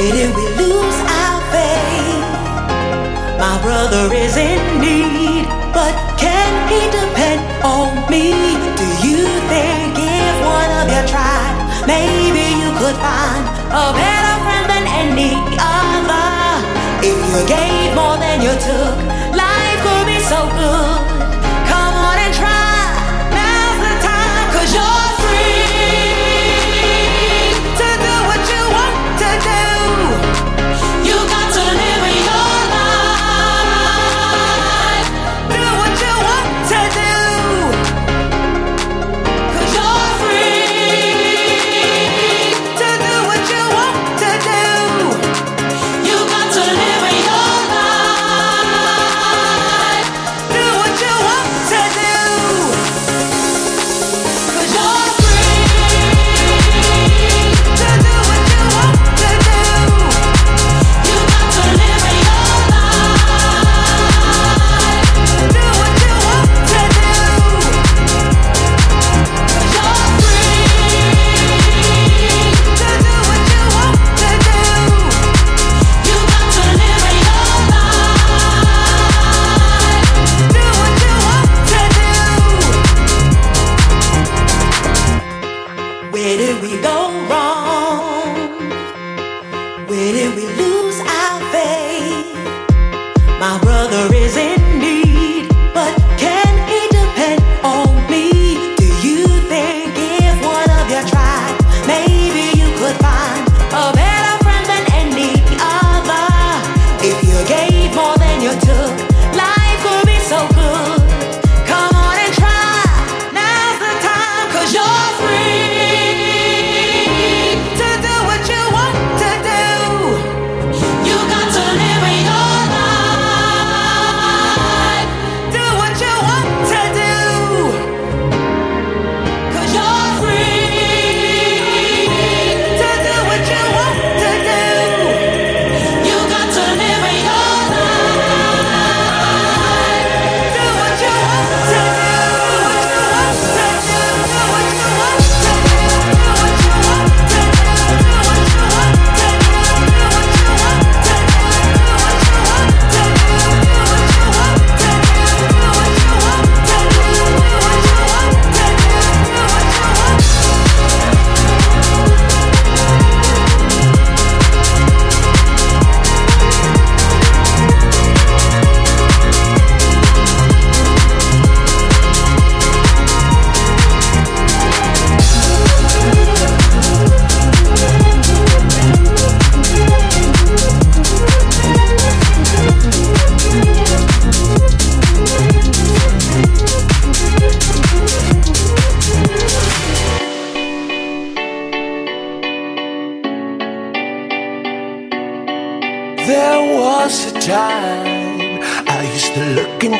Where did we lose our faith? My brother is in need, but can he depend on me? Do you think if one of you tried, maybe you could find a better friend than any other? If you gave more than you took,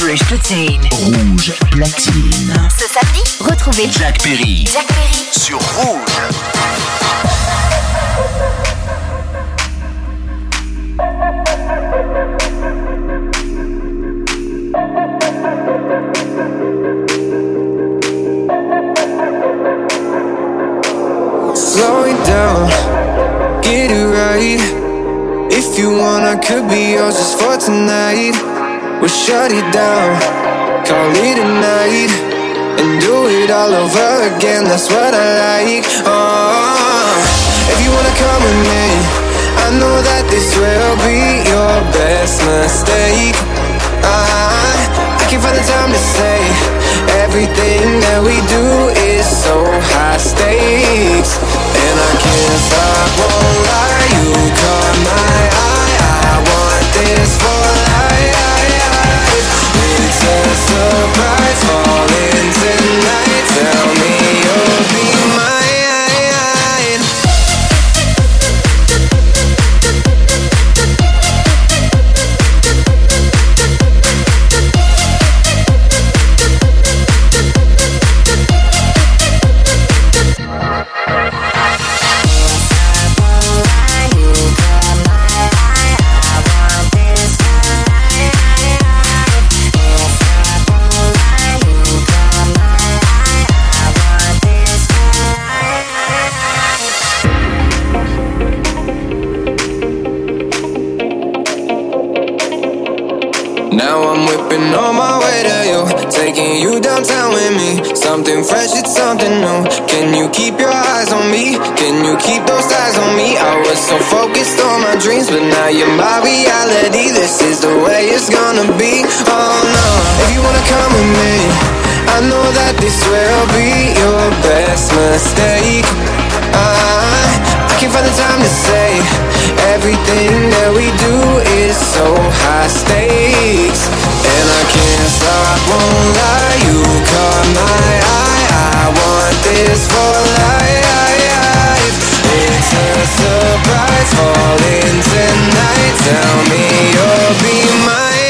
Platine. Rouge platine. Ce samedi, retrouvez Jack Perry Jack Perry sur Rouge. Slow it down, get it right. If you want, I could be yours just for tonight. We'll shut it down, call it a night, and do it all over again. That's what I like. Oh, if you wanna come with me, I know that this will be your best mistake. I, I can't find the time to say everything that we do is so high stakes, and I can't stop, won't lie. You caught my eye. I want this for surprise, falling tonight. Tell me you'll be Now I'm whipping on my way to you, taking you downtown with me. Something fresh, it's something new. Can you keep your eyes on me? Can you keep those eyes on me? I was so focused on my dreams, but now you're my reality. This is the way it's gonna be. Oh no, if you wanna come with me, I know that this will be your best mistake. I, I can't find the time to say everything that we do is so high stakes, and I can't stop, won't lie. You caught my eye. I want this for life. It's a surprise, falling tonight. Tell me you'll be mine.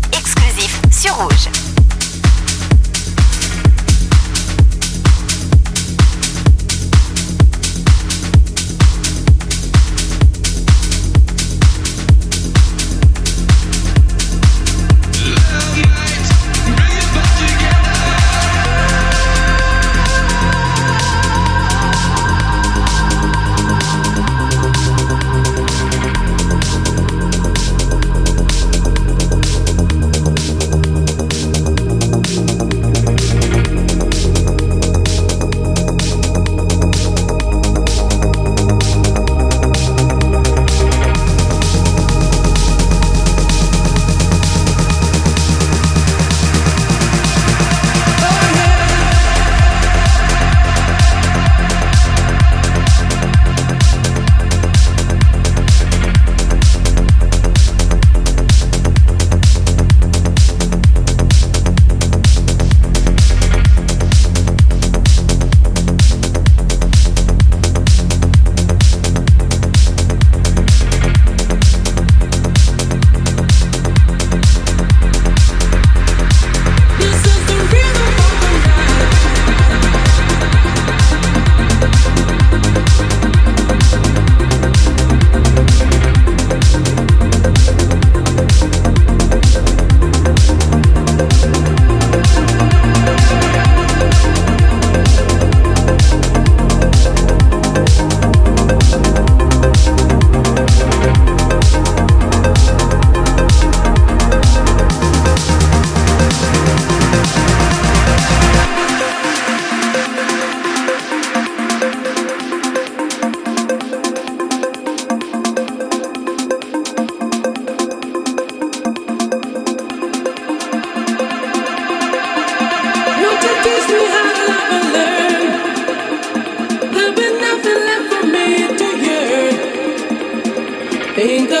The.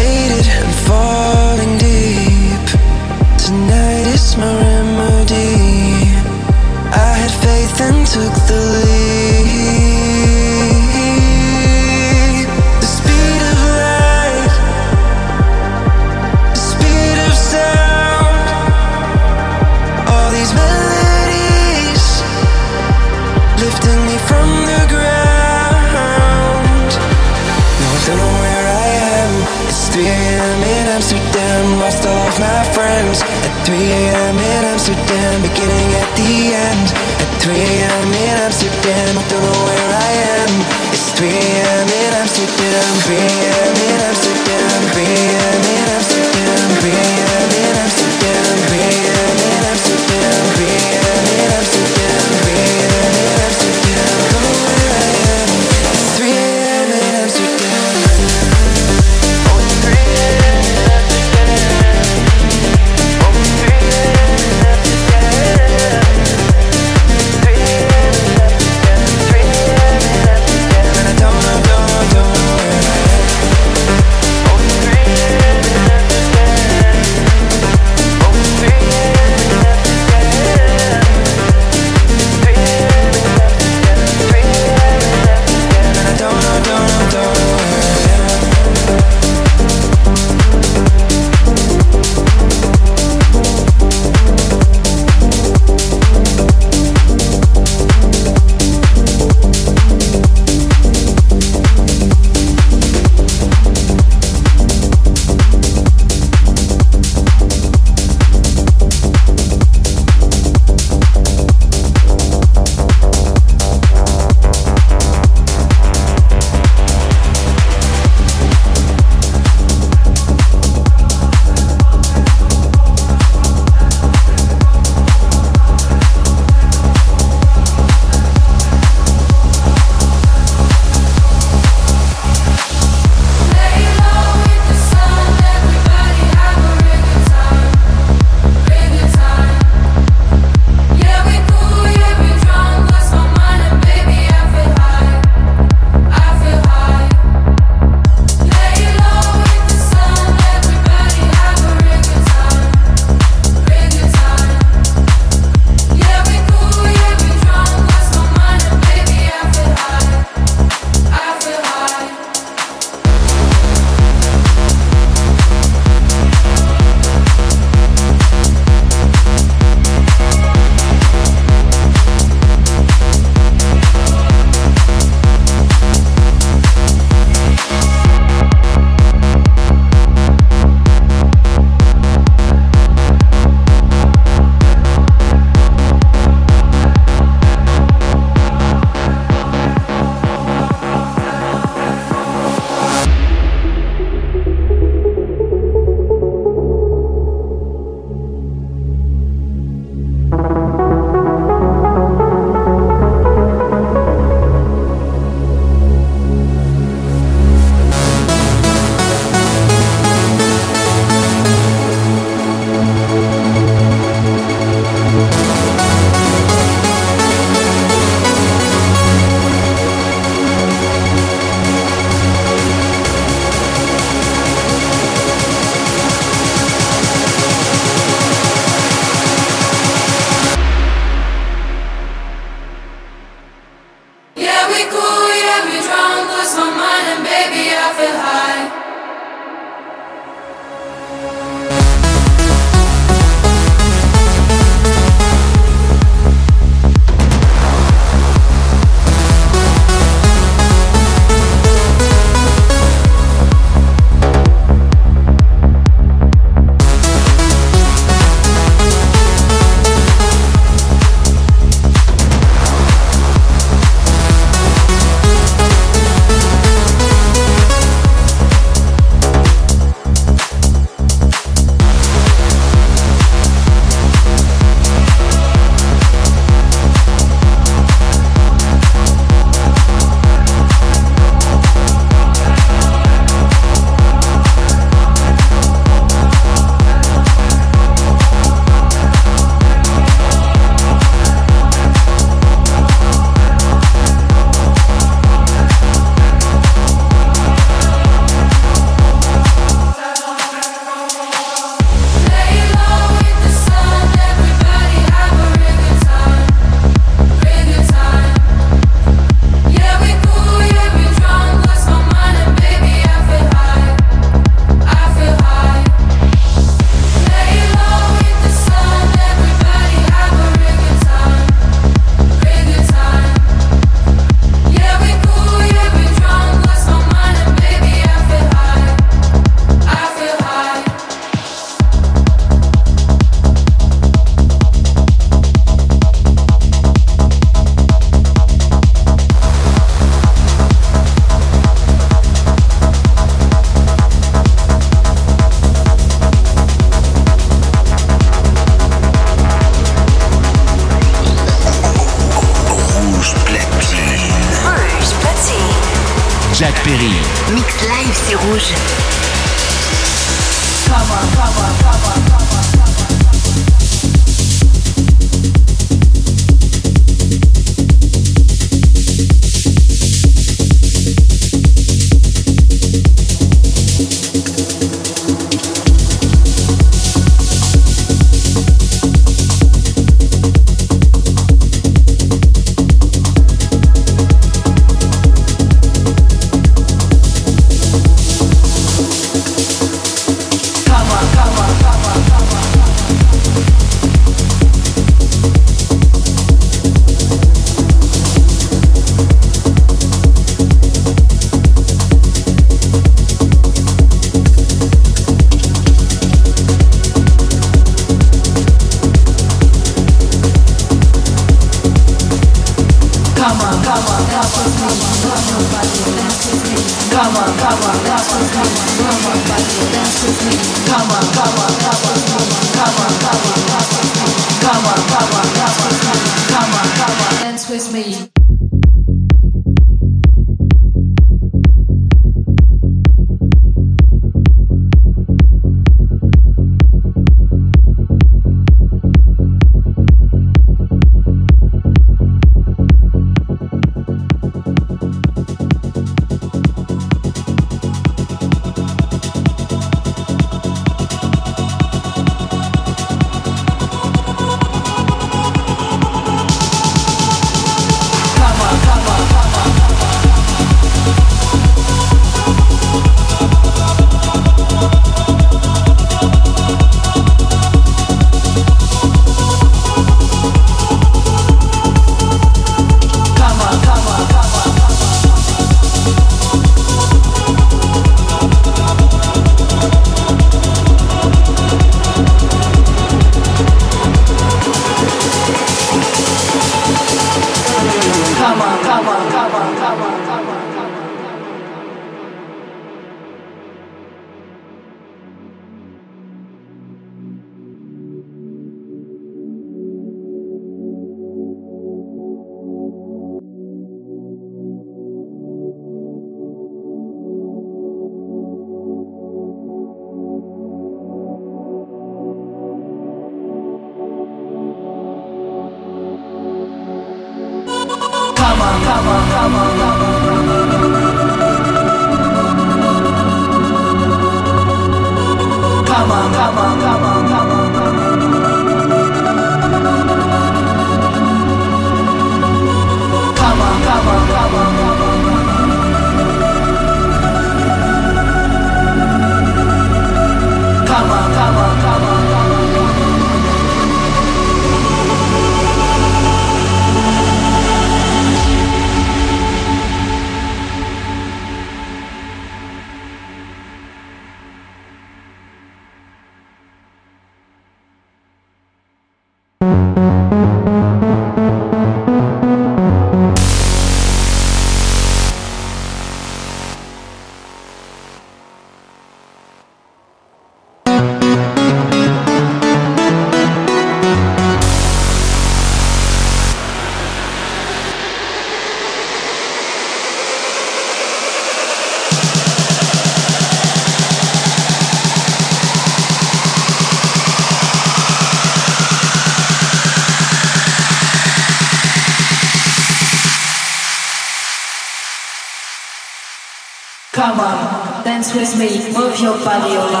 Me, move your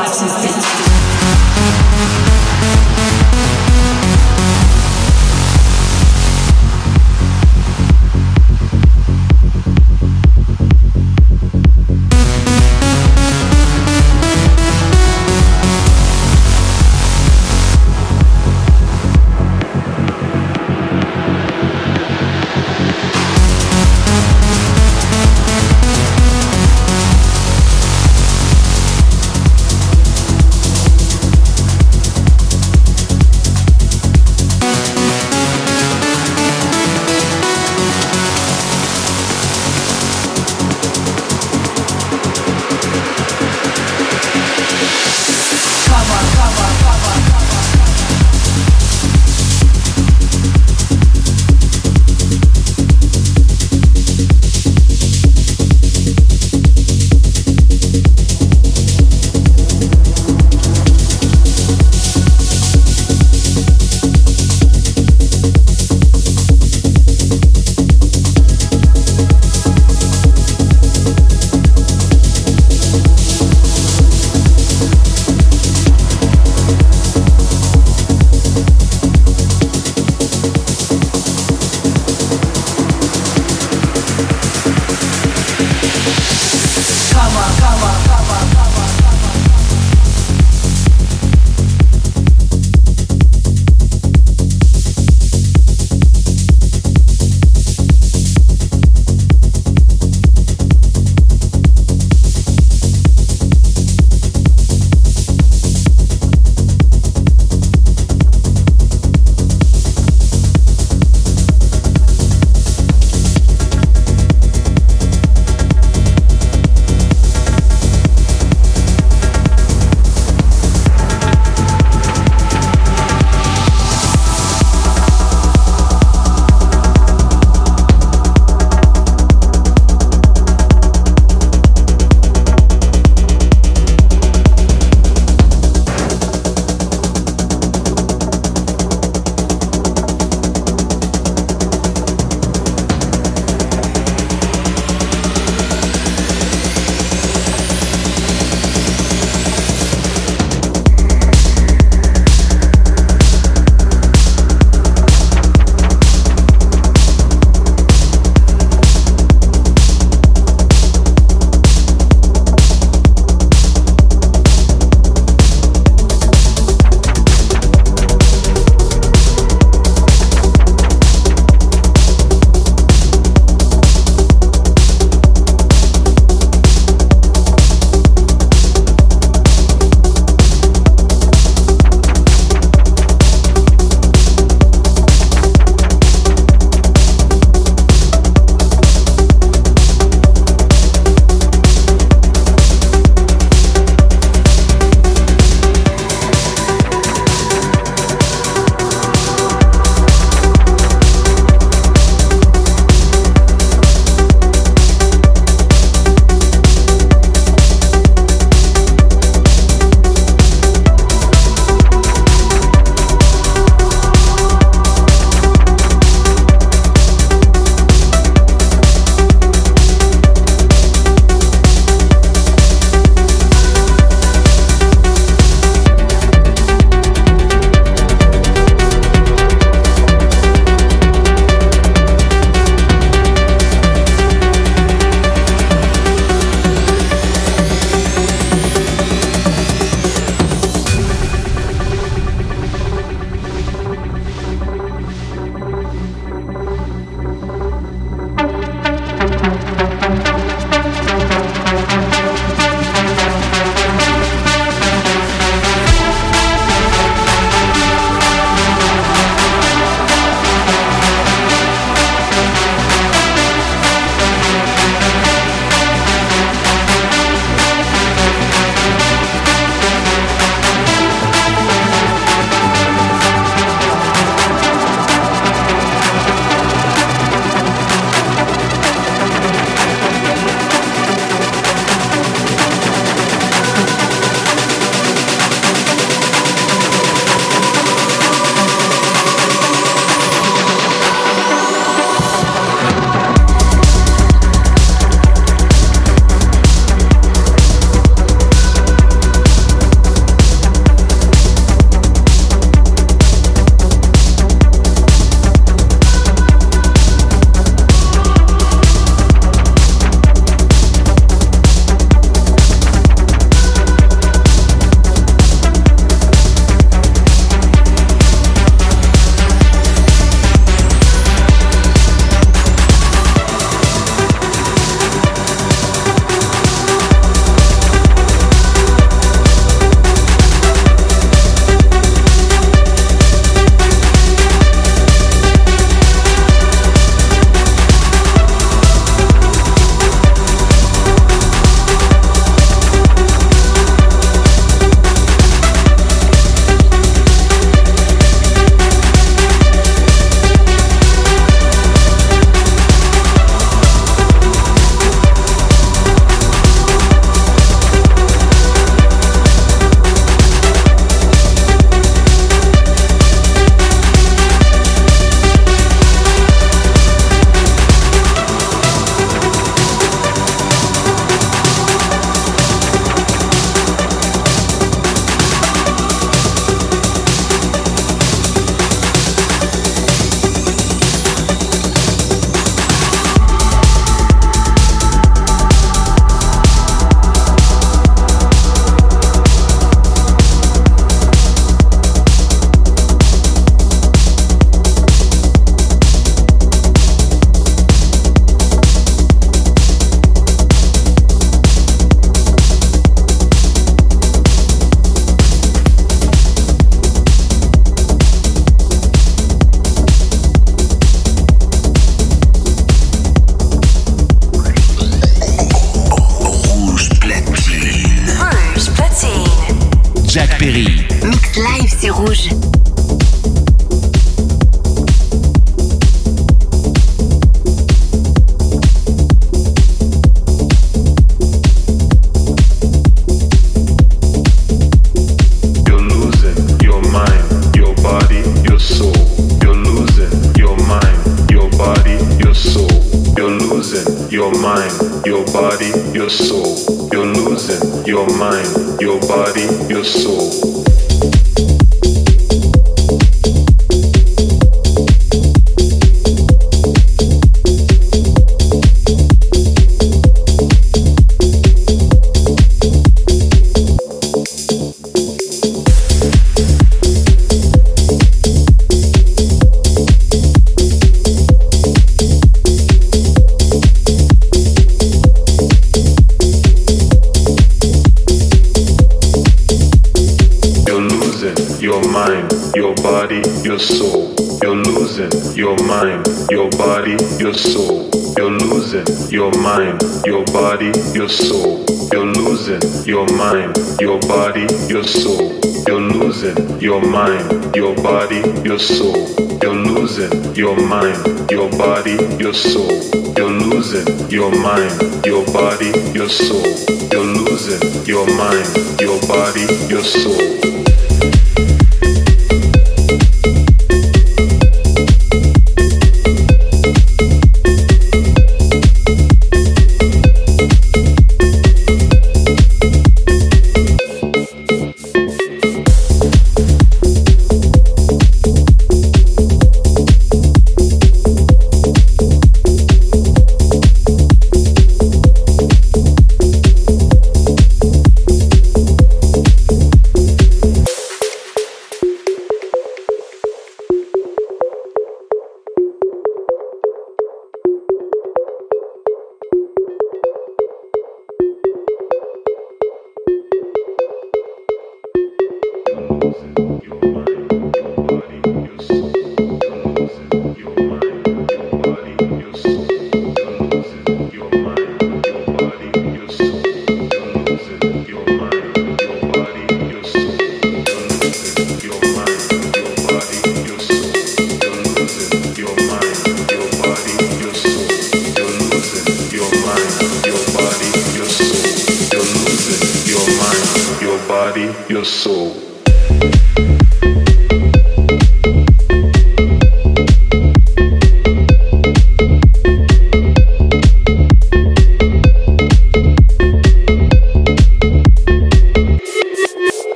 mind.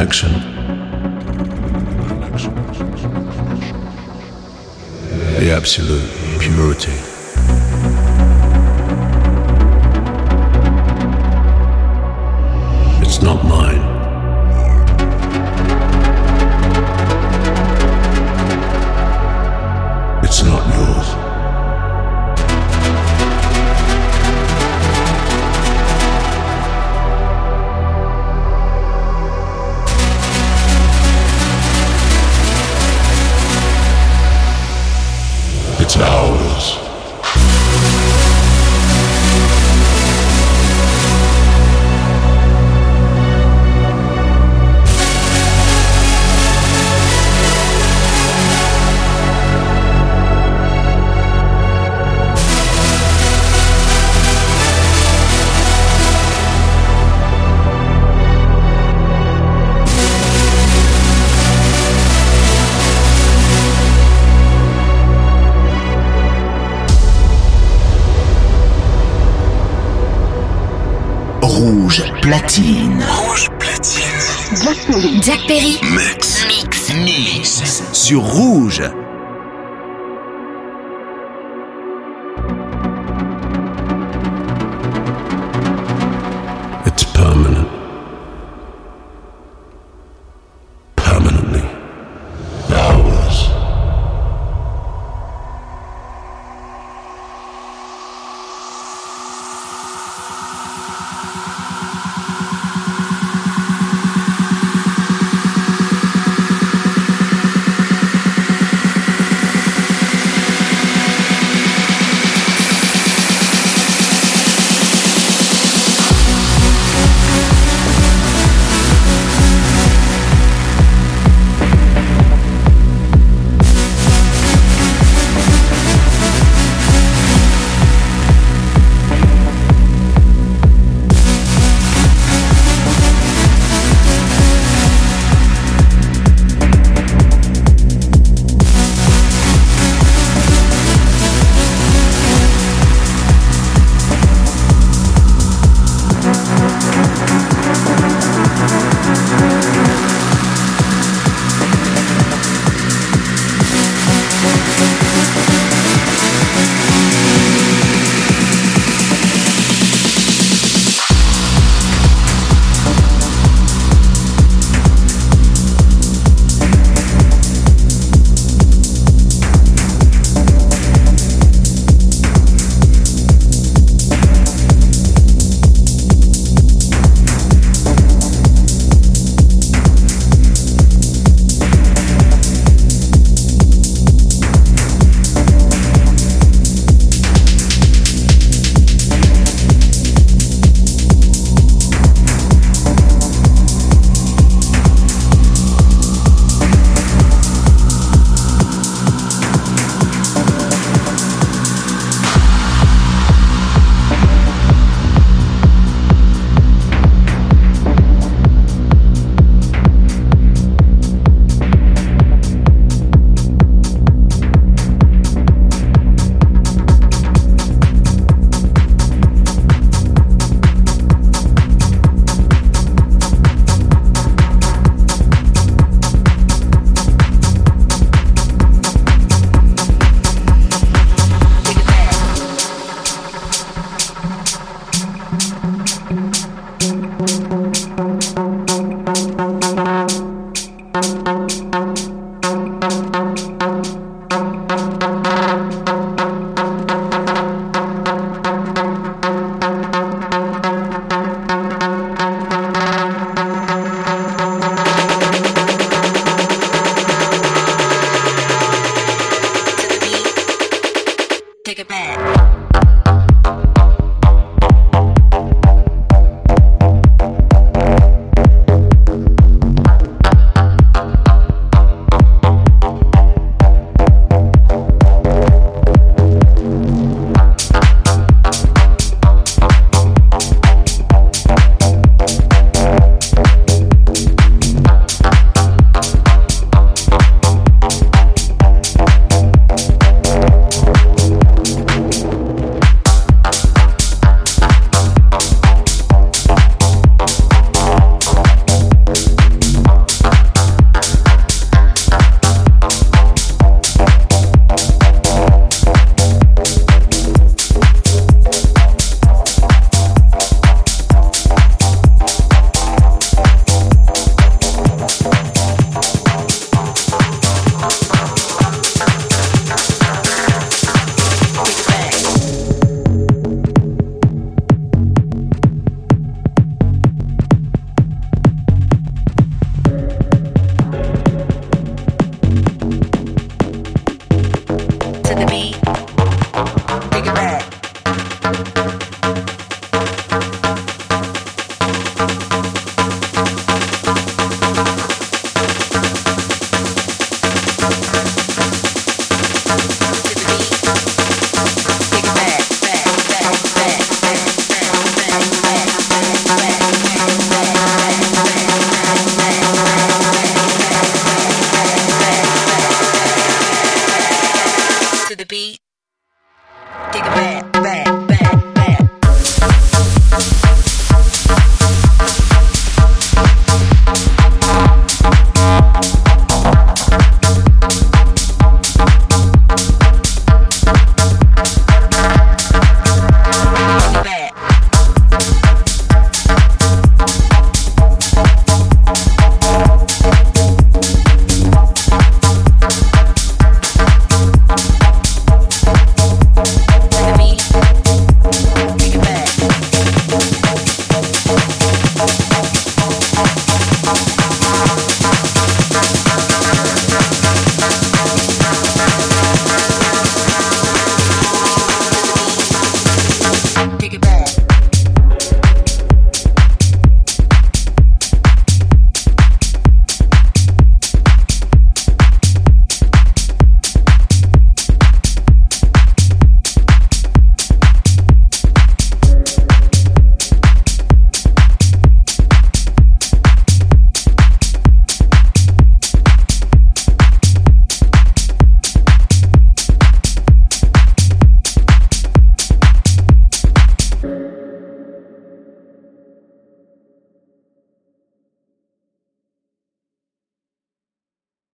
Connection. The absolute purity. It's not mine. Sur Rouge.